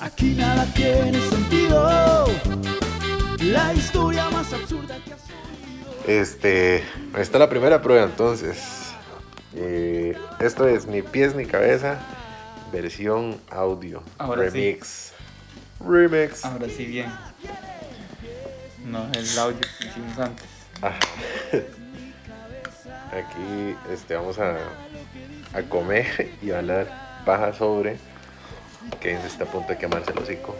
Aquí nada tiene sentido. La historia más absurda que has oído. Este, esta es la primera prueba entonces. Eh, esto es Ni pies ni cabeza, versión audio. Ahora sí. Remix. Remix. Ahora sí bien. No, el audio que hicimos antes. Ajá. Aquí este, vamos a, a comer y a hablar paja sobre que está a punto de quemarse el hocico.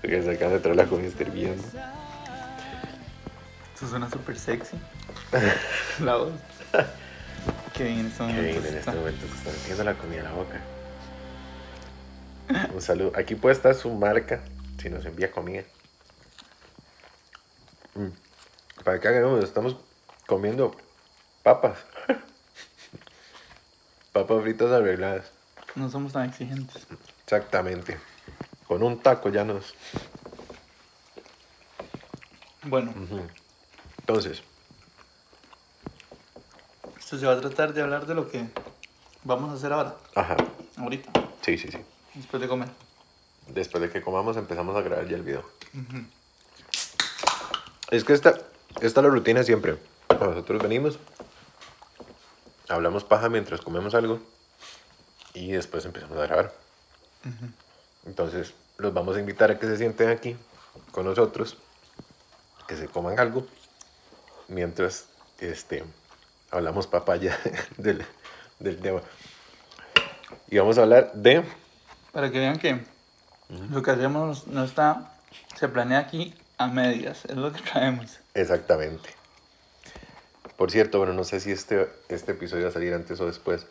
Porque se acaba de traer la comida hirviendo. Esto suena súper sexy. La voz. Bien en este Kevin momento en este está. momento se está metiendo la comida en la boca. Un saludo. Aquí puede estar su marca si nos envía comida. Mm. Para que hagamos, estamos comiendo papas. papas fritas arregladas. No somos tan exigentes. Exactamente. Con un taco ya nos. Bueno. Entonces, esto se va a tratar de hablar de lo que vamos a hacer ahora. ajá. Ahorita. Sí, sí, sí. Después de comer. Después de que comamos empezamos a grabar ya el video. Es que esta, esta es la rutina siempre. Nosotros venimos, hablamos paja mientras comemos algo y después empezamos a grabar. Entonces los vamos a invitar a que se sienten aquí con nosotros, que se coman algo, mientras este, hablamos papaya del, del tema. Y vamos a hablar de... Para que vean que lo que hacemos no está. Se planea aquí a medias. Es lo que traemos. Exactamente. Por cierto, bueno, no sé si este, este episodio va a salir antes o después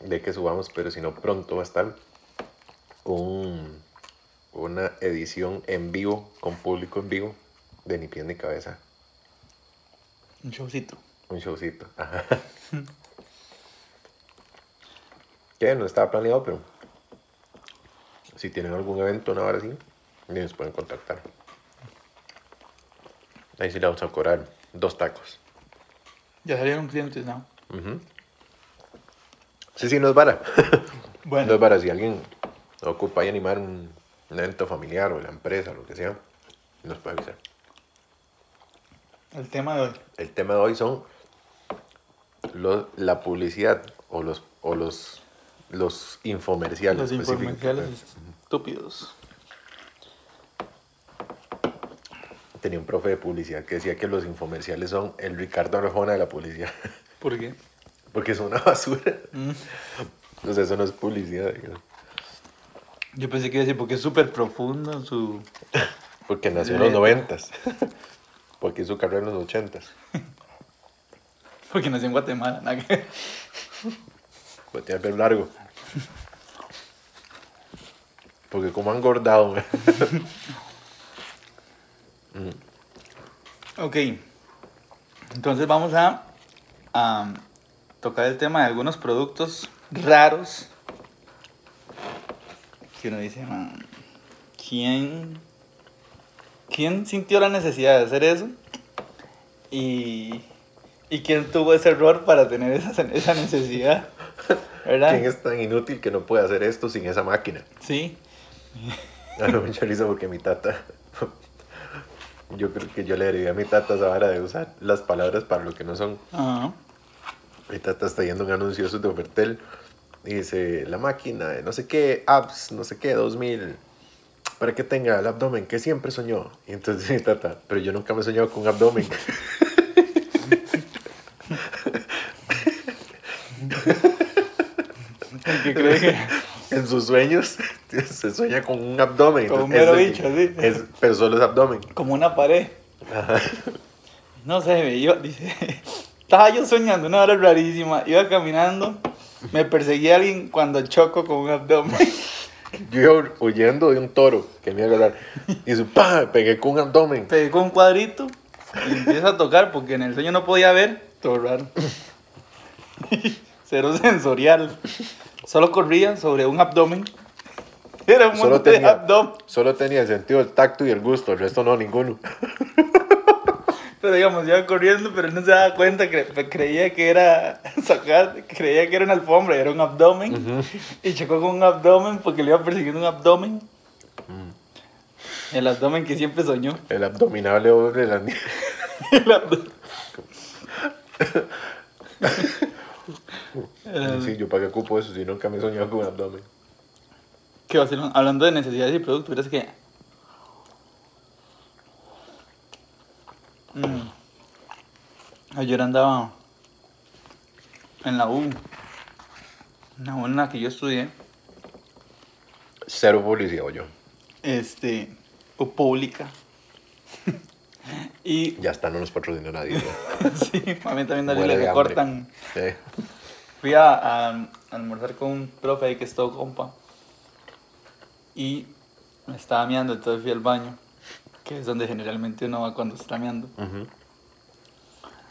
de que subamos, pero si no, pronto va a estar un, una edición en vivo, con público en vivo, de Ni Pie ni Cabeza. Un showcito. Un showcito. Ajá. que no estaba planeado, pero si tienen algún evento, una hora así, nos pueden contactar. Ahí sí le vamos a cobrar dos tacos. Ya salieron clientes, ¿no? Sí, sí, no es vara. Bueno. No es vara. Si alguien ocupa y animar un, un evento familiar o la empresa o lo que sea, nos puede avisar. El tema de hoy. El tema de hoy son los- la publicidad o los, o los, los infomerciales. Los informerciales estúpidos. Tenía un profe de publicidad que decía que los infomerciales son el Ricardo Arjona de la publicidad. ¿Por qué? Porque es una basura. Mm. Entonces eso no es publicidad. digamos. Yo pensé que iba a decir porque es súper profundo su... Porque nació en los noventas. Porque hizo carrera en los ochentas. Porque nació en Guatemala. nada que- Pues tiene el pelo largo. Porque como han engordado. Ok. Entonces vamos a, a tocar el tema de algunos productos raros. Que uno dice, "Man, ¿quién, ¿quién sintió la necesidad de hacer eso? Y, y quién tuvo ese error para tener esa, esa necesidad. ¿Verdad? ¿Quién es tan inútil que no puede hacer esto sin esa máquina? Sí. A mí me risa porque mi tata. Yo creo que yo le heredé a mi tata esa vara de usar las palabras para lo que no son. Ajá. Mi tata está yendo un anuncio de Ofertel y dice, la máquina de no sé qué, apps, no sé qué, 2000, para que tenga el abdomen que siempre soñó. Y entonces mi tata, pero yo nunca me he soñado con un abdomen. ¿Qué cree que? en sus sueños se sueña con un abdomen. Como un mero bicho, sí. es- pero solo es abdomen. Como una pared. No sé, yo, dice, estaba yo soñando una hora rarísima, iba caminando, me perseguía alguien cuando choco con un abdomen. Yo iba huyendo de un toro que me iba a agarrar. Y su pa, me pegué con un abdomen. Pegué con un cuadrito y empieza a tocar porque en el sueño no podía ver, todo raro. Cero sensorial. Solo corría sobre un abdomen. Era un Solo monte de tenía, abdomen. solo tenía el sentido del tacto y el gusto, el resto no, ninguno. Pero digamos, iba corriendo, pero él no se daba cuenta, cre- creía que era sacar, creía que era una alfombra, era un abdomen. Y chocó con un abdomen porque le iba persiguiendo un abdomen. El abdomen que siempre soñó. El abdominable de la niña. El abdo- Era- Sí, yo pagué cupo eso, si nunca me he soñado con un abdomen. ¿Qué vacilón? Hablando de necesidades y productos, verás que. Mm. Ayer andaba en la U. En la U en la que yo estudié. Cero publicidad, o yo. Este. U pública. y. Ya está, no nos patrocina nadie. sí, a mí también Muere le recortan. Sí. Fui a, a almorzar con un profe ahí que es todo compa. Y me estaba meando, entonces fui al baño, que es donde generalmente uno va cuando está meando. Ujú.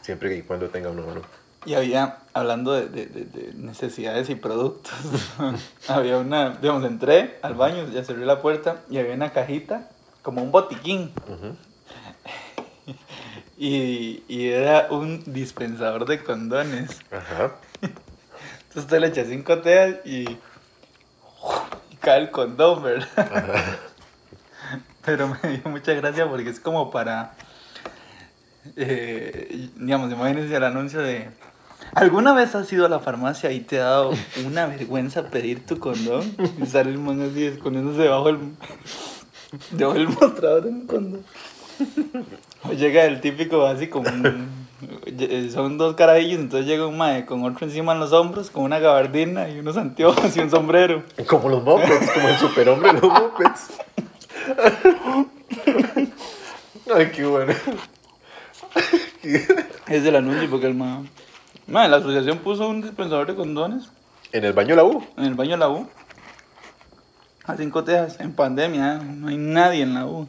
Siempre y cuando tenga uno, ¿no? Y había, hablando de, de- de- de necesidades y productos, había una, digamos, entré al baño, ya cerré la puerta y había una cajita, como un botiquín. Y, y era un dispensador de condones. Ajá. Entonces usted le echa cinco teas y, y cae el condón, ¿verdad? Pero me dio mucha gracia porque es como para, eh, digamos, imagínense el anuncio de, ¿alguna vez has ido a la farmacia y te ha dado una vergüenza pedir tu condón? Y sale el man así escondiéndose debajo del, debajo del mostrador de un condón. O llega el típico así como un- son dos carajillos, entonces llega un mae con otro encima en los hombros, con una gabardina y unos anteojos y un sombrero. Como los mopeds, como el superhombre de los mopeds. Ay, qué bueno. Es el anuncio porque el. Mae, la asociación puso un dispensador de condones En el baño de la U. en el baño de la U. A cinco tejas, en pandemia, ¿eh? no hay nadie en la U.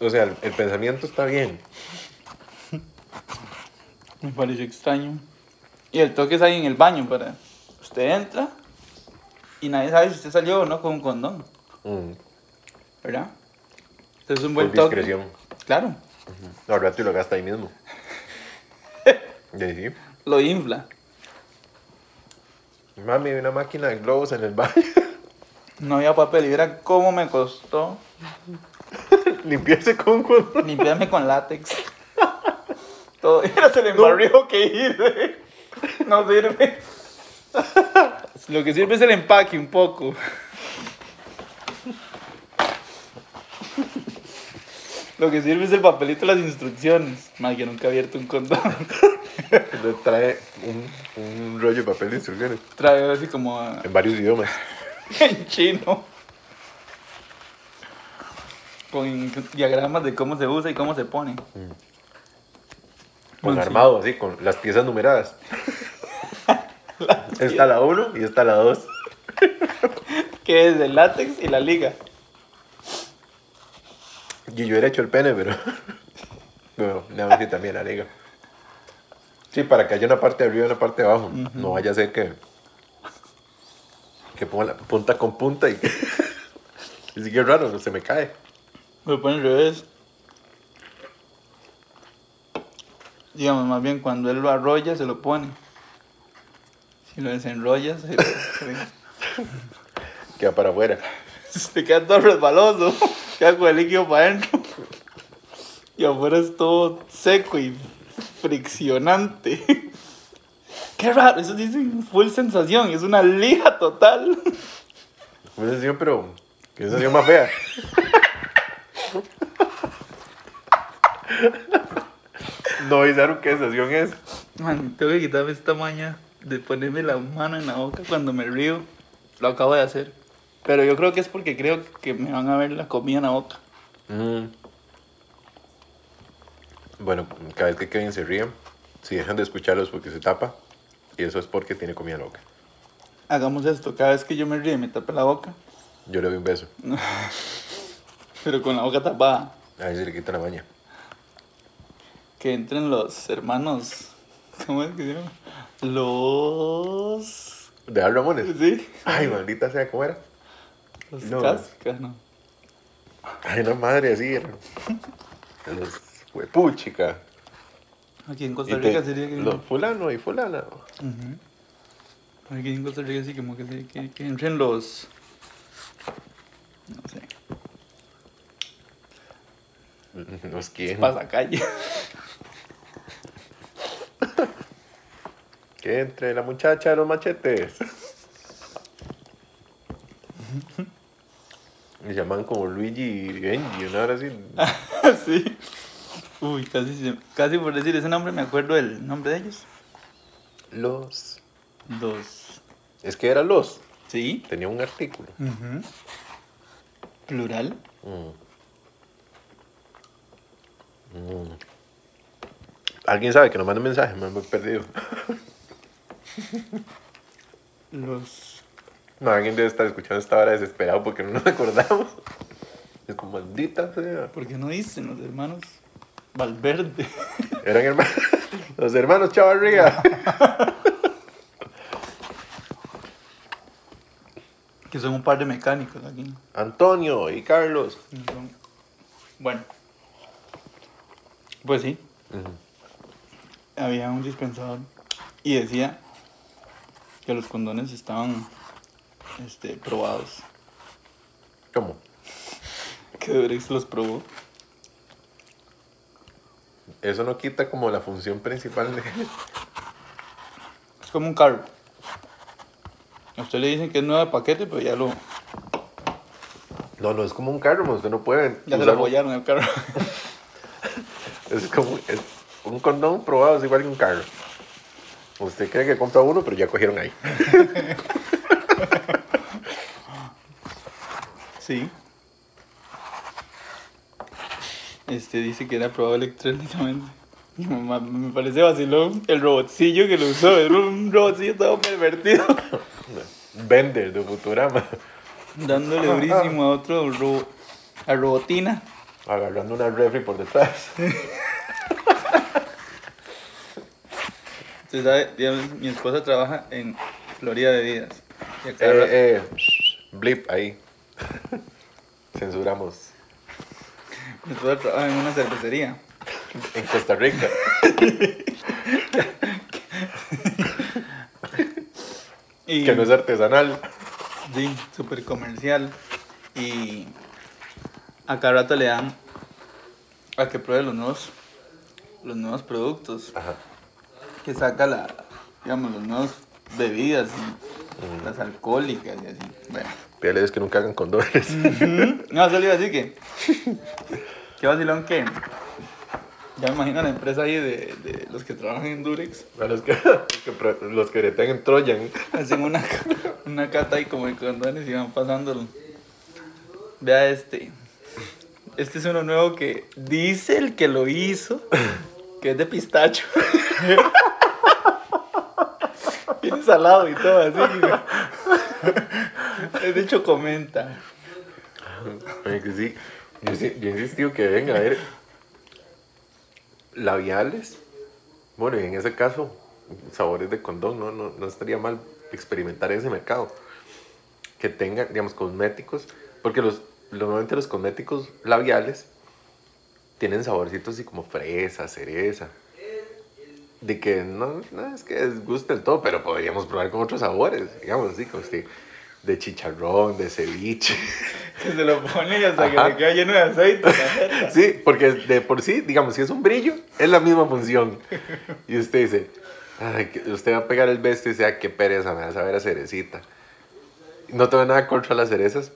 O sea, el, el pensamiento está bien. Me pareció extraño. Y el toque es ahí en el baño para... Usted entra y nadie sabe si usted salió o no con un condón, Mm, ¿verdad? Entonces es un buen toque. discreción. Claro, Al rato y lo gasta ahí mismo. Sí. lo infla. Mami, una máquina de globos en el baño. No había papel y era cómo me costó Limpiarse con condón. limpiarme con látex. Todo era se le embarrió que ir. No sirve. Lo que sirve es el empaque un poco. Lo que sirve es el papelito de las instrucciones. Más que nunca he abierto un condón. Trae un, un rollo de papel de instrucciones. Trae así como a- En varios idiomas. en chino. Con diagramas de cómo se usa y cómo se pone. Con Sí. armado, así, con las piezas numeradas. Está la 1 y está la 2. Que es el látex y la liga. Y yo hubiera hecho el pene, pero. Bueno, nada más que también la liga. Sí, para que haya una parte de arriba y una parte de abajo. No vaya a ser que. Que ponga la punta con punta y que. y sí que es raro, se me cae. Me lo pone al revés. Digamos, más bien cuando él lo arrolla, se lo pone. Si lo desenrolla, se, se, Queda para afuera. se queda todo resbaloso. Queda con el líquido para adentro. Y afuera es todo seco y friccionante. Qué raro, eso dice full sensación, es una lija total. Una sensación, pero. Que sensación más fea. no avisaron qué sensación es. Man, tengo que quitarme esta maña de ponerme la mano en la boca cuando me río. Lo acabo de hacer. Pero yo creo que es porque creo que me van a ver la comida en la boca. Mm. Bueno, cada vez que Kevin se ríe, si dejan de escucharlos porque se tapa, y eso es porque tiene comida loca. Hagamos esto, cada vez que yo me río y me tape la boca, Yo le doy un beso. pero con la boca tapada, A ver si le quita la baña. que entren los hermanos. ¿Cómo es que se llama? Los. ¿De Al Ramones? ¿Sí? Ay, maldita sea, ¿cómo era? Los No. cascas, ¿no? Ay, una madre así. era. Los huepuchica. Aquí en Costa te- Rica sería que... los fulano y fulana. Aquí en Costa Rica sí como que, se- que, que entren los... No sé. Los quién. Pasacalle. Que entre la muchacha de los machetes. Me llaman como Luigi y Benji, una hora así. sí. Uy, casi, casi por decir ese nombre me acuerdo del nombre de ellos. Los. Los... Es que era los. Sí. Tenía un artículo. Plural. Mm. Mm. Alguien sabe que nos mande un mensaje, me he perdido. Los... No, alguien debe estar escuchando esta hora desesperado porque no nos acordamos. Es como maldita sea. ¿Por qué no dicen los hermanos Valverde? Eran hermanos. Los hermanos Chavarría. que son un par de mecánicos aquí. Antonio y Carlos. Bueno. Pues sí, Ujú. Había un dispensador y decía que los condones estaban este, probados. ¿Cómo? Que Durex los probó. Eso no quita como la función principal de... Es como un carro. A usted le dicen que es nuevo de paquete, pero ya lo, No, no es como un carro, usted no puede. ya se lo apoyaron el carro. Es como es un condón probado, es igual que un carro. Usted cree que compra uno, pero ya cogieron ahí. Sí. Este dice que era probado electrónicamente. Me parece vacilón el robotcillo que lo usó. Era un robotcillo todo pervertido. Vender de Futurama. Dándole durísimo a otro ro- a robotina. Agarrando una refri por detrás. Usted sabe, digamos, mi esposa trabaja en Florida Bebidas. Cada rato- Eh, eh, blip ahí. Censuramos. mi esposa trabaja en una cervecería. En Costa Rica. Y, Que no es artesanal. Sí, súper comercial. Y a cada rato le dan a que pruebe los nuevos, los nuevos productos Ajá. Que saca la, digamos, los nuevos bebidas y las alcohólicas y así. Bueno. Pídales que nunca hagan condones. No, solo iba a decir que. Qué vacilón que. Ya me imagino la empresa ahí de, de los que trabajan en Durex. A los que, los que, los que en Trojan. Hacen una, una cata ahí como de condones y van pasándolo. Vea este. Este es uno nuevo que dice el que lo hizo que es de pistacho. Salado y todo así. De hecho comenta. Sí. Yo, yo insistido que venga a ver labiales. Bueno, y en ese caso, sabores de condón, no, no, no estaría mal experimentar ese mercado. Que tengan, digamos, cosméticos. Porque los, normalmente los cosméticos labiales tienen saborcitos así como fresa, cereza. De que no, no es que les guste el todo, pero podríamos probar con otros sabores, digamos así, como este, de chicharrón, de ceviche. Que se lo pone hasta Ajá. que le queda lleno de aceite. Sí, porque de por sí, digamos, si es un brillo, es la misma función. Y usted dice, "Ay, usted va a pegar el besto y dice, "Ah, qué pereza, me va a saber a cerecita. No tengo nada contra las cerezas,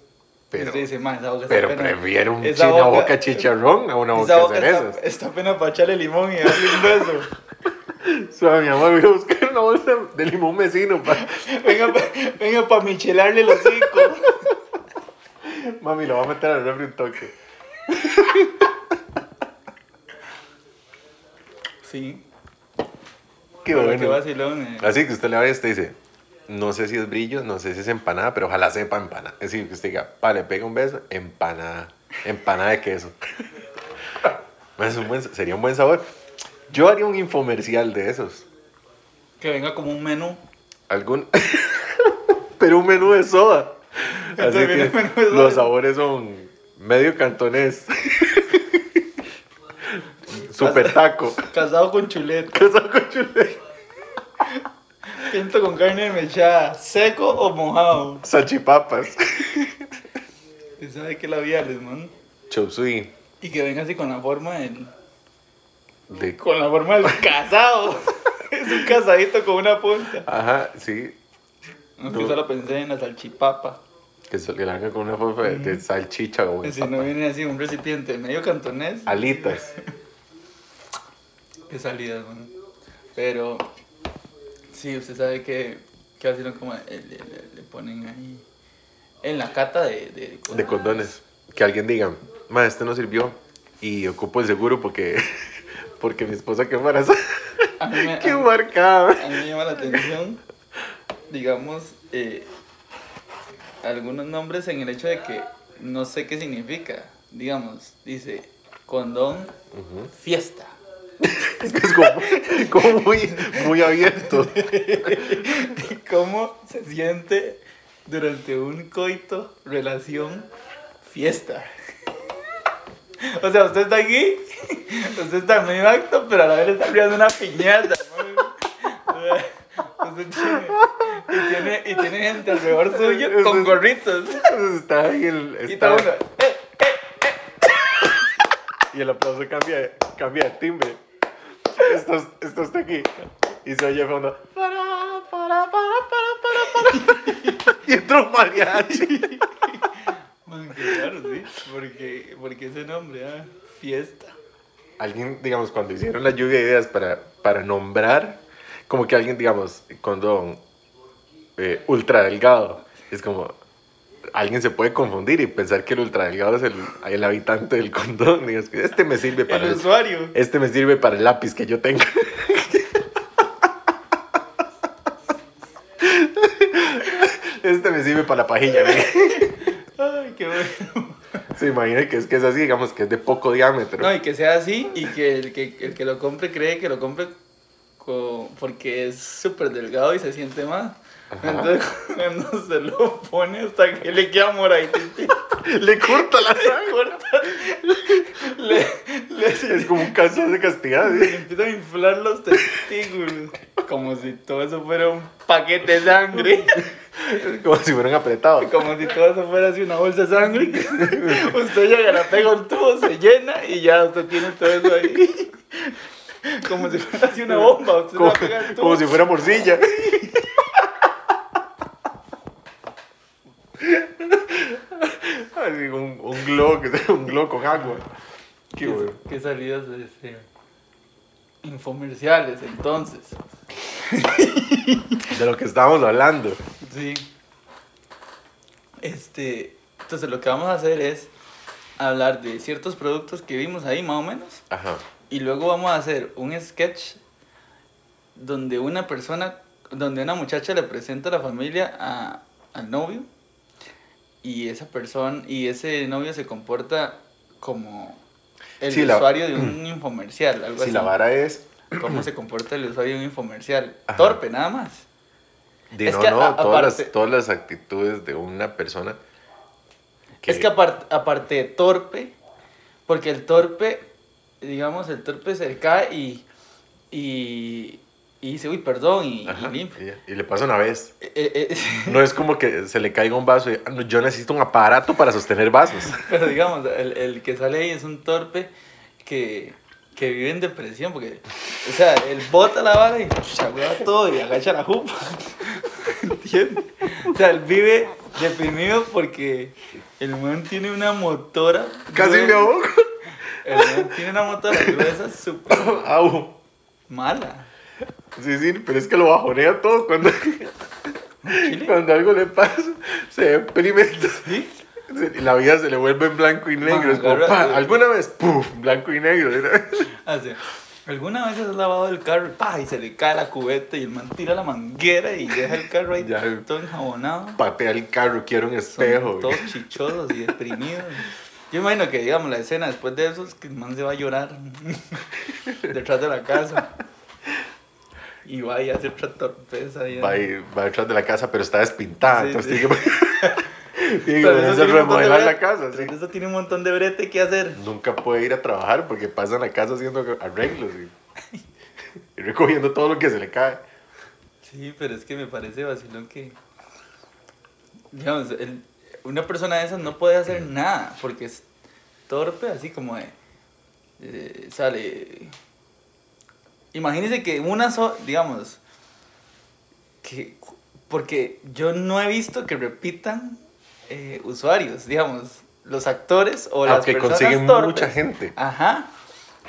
pero, Usted dice, "Ma, esa boca está pero pena- prefiero un esa china boca- boca chicharrón a una boca boca de está, cerezas. está pena para echarle limón y darle un beso. Suave, mi amor, voy a buscar una bolsa de limón vecino. pa- Venga, pa- venga para michelarle los hocico. Mami, lo voy a meter al refri un toque. Sí. Qué bueno. Qué vacilón. eh. Así que usted le va y usted dice, no sé si es brillo, no sé si es empanada, pero ojalá sepa empanada. Es decir, que usted diga, vale, pega un beso, empanada, empanada de queso. Es un buen- sería un buen sabor. Yo haría un infomercial de esos. Que venga como un menú. Algún... pero un menú de soda. Así que menú de soda. los sabores son Medio cantonés. Super taco. Casado con chuleta. Casado con chuleta. Pinto con carne mechada. ¿Seco o mojado? Salchipapas. ¿Usted sabe qué labiales, man? Chop suey. Y que venga así con la forma del... De... Con la forma del casado. es un casadito con una punta. Ajá, sí. No, No. que solo pensé en la salchipapa. Que se le haga con una forma de, de salchicha o Si no viene así un recipiente medio cantonés. alitas. Qué salidas, man. Pero... Sí, usted sabe que... Que así como... Le, le- le ponen ahí... En la cata de... De, De condones. Que alguien diga, ma, este no sirvió. Y ocupo el seguro porque, porque mi esposa quedó embarazada. Qué marcada. A mí me llama la atención, digamos, eh, algunos nombres en el hecho de que no sé qué significa. Digamos, dice condón fiesta. Es como, como muy, muy abierto. ¿Cómo se siente durante un coito, relación, fiesta? O sea, usted está aquí, usted está en medio acto, pero a la vez está abriendo una piñata. Usted tiene, y, tiene, y tiene gente alrededor suyo con gorritos. Está ahí el. Y está- está uno, eh, y el aplauso cambia, cambia de timbre. Esto, esto está aquí. Y se oye fondo. Para, para, para, para, para, para. Y entra un mariachi. Man, raro, sí. Porque, porque ese nombre, ah, fiesta. Alguien, digamos, cuando hicieron la lluvia de ideas para, para nombrar, como que alguien, digamos, condón eh, ultra delgado, es como, alguien se puede confundir y pensar que el ultra delgado es el, el habitante del condón. Digas, este me sirve para El el, usuario. este me sirve para el lápiz que yo tengo. Este me sirve para la pajilla. Ay, qué bueno. Se imagina que es que es así, digamos, que es de poco diámetro. No, y que sea así y que el que, el que lo compre cree que lo compre co- porque es súper delgado y se siente más. Ajá. Entonces, cuando se lo pone hasta que le queda moradito, Le corta la sangre. corta, le, le, Es como un caso de castidad. le ¿sí? empiezan a inflar los testículos. Como si todo eso fuera un paquete de sangre. Como si fueran apretados. Como si todo eso fuera así una bolsa de sangre. Usted llega, la pega un tubo, se llena y ya usted tiene todo eso ahí. Como si fuera así una bomba. Usted Como, la pega al tubo. como si fuera morcilla. Así, un, un globo, que- un globo con agua. Qué ¿Qué, bueno. qué salidas de este, infomerciales entonces? De lo que estábamos hablando. Sí. Este, entonces lo que vamos a hacer es hablar de ciertos productos que vimos ahí más o menos Ajá. y luego vamos a hacer un sketch donde una persona, donde una muchacha le presenta a la familia a, al novio y esa persona y ese novio se comporta como el Sí, la- usuario de un infomercial, algo Si así. la vara es. cómo se comporta el usuario de un infomercial. Ajá. Torpe, nada más. De, Es no, que no, a- todas, aparte- las, todas las actitudes de una persona. Es que aparte, aparte de torpe, porque el torpe, digamos, el torpe se cae y, y, y dice, uy, perdón, y, y Ajá, limpia. y, le pasa una vez. Eh, eh, No es como que se le caiga un vaso y "Ah, yo necesito un aparato para sostener vasos. pero digamos, el, el que sale ahí es un torpe que, que vive en depresión, porque, o sea, él bota la vara y chagua todo y agacha la jupa. ¿Entiendes? O sea, él vive deprimido porque el man tiene una motora. Casi me ahogo. El man tiene una motora gruesa súper mala. Sí, sí, pero es que lo bajonea todo cuando, Chile. cuando algo le pasa. Se deprime. ¿Sí? La vida se le vuelve en blanco y negro. Man, es como, pa, alguna vez, puf, blanco y negro. Así. ¿Alguna vez has lavado el carro pa, y se le cae la cubeta y el man tira la manguera y deja el carro ahí Ya. todo enjabonado? Patea el carro, quiero un Son espejo. todos chichosos y deprimidos. Yo imagino que, digamos, la escena después de eso es que el man se va a llorar detrás de la casa. Y va y hace otra torpeza. ahí. Va, y- va detrás de la casa, pero está despintada. Sí, entonces sí. tiene que- Tiene que remodelar la casa. sí. Eso tiene un montón de brete que hacer. Nunca puede ir a trabajar porque pasa en la casa haciendo arreglos y, y recogiendo todo lo que se le cae. Sí, pero es que me parece vacilón que. Digamos, el- una persona de esas no puede hacer nada porque es torpe, así como de. eh, sale. Imagínese que una sola. Digamos. Que, porque yo no he visto que repitan eh, usuarios, digamos. Los actores o las Aunque personas consiguen torpes. mucha gente. Ajá.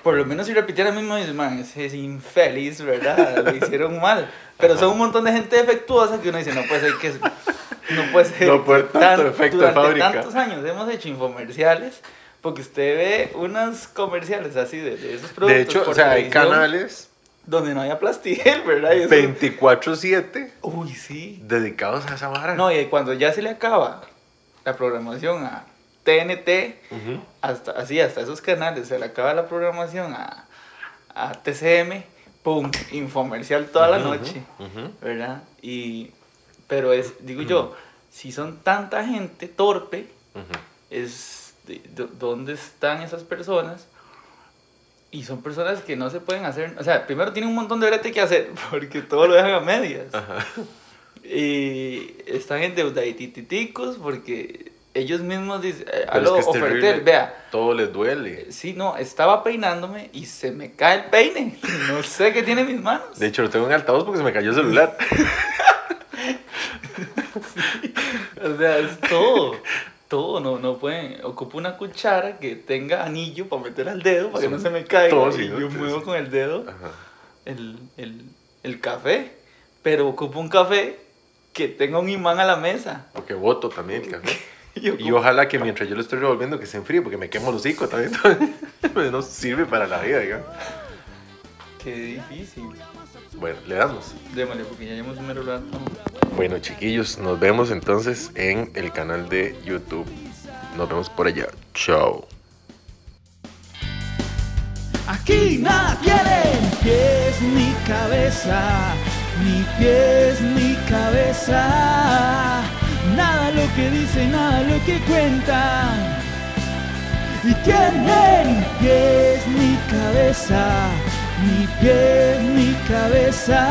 Por lo menos si repitiera el mismo, man, es infeliz, ¿verdad? Lo hicieron mal. Pero son un montón de gente defectuosa que uno dice, no puede ser que... No puede ser... No puede tanto defecto de durante fábrica. tantos años hemos hecho infomerciales, porque usted ve unos comerciales así de, de esos productos De hecho, o sea, hay canales Donde no haya plastigel, ¿verdad? Y eso- 24-7 Uy, sí. dedicados a esa vara. No, y cuando ya se le acaba la programación a TNT, hasta así hasta esos canales se le acaba la programación a, a TCM pum infomercial toda la noche verdad y pero es digo yo si son tanta gente torpe es de- dónde están esas personas y son personas que no se pueden hacer o sea primero tienen un montón de brete que hacer porque todo lo dejan a medias Ajá. y están endeudaditicos porque ellos mismos dicen, eh, aló, es que Ofertel, vea, Todo les duele. sí, no, estaba peinándome y se me cae el peine. No sé qué tiene en mis manos. De hecho, lo tengo en altavoz porque se me cayó el celular. O sea, es todo. Todo, no, no pueden. Ocupo una cuchara que tenga anillo para meter al dedo para que no se me caiga. y yo muevo con el dedo el, el, el café. Pero ocupo un café que tenga un imán a la mesa. Porque voto también el café. Y yo Y ojalá que mientras yo lo estoy revolviendo que se enfríe porque me quemo el hocico también. Pues no sirve para la vida, digamos. Qué difícil. Bueno, le damos. Démosle, porque ya llevamos un mero rato. Bueno, chiquillos, nos vemos entonces en el canal de YouTube. Nos vemos por allá. Chao. Aquí nada quieren pies ni cabeza, ni pies ni cabeza. Nada lo que dicen, nada lo que cuentan. Y tienen pies ni cabeza, ni pies ni cabeza.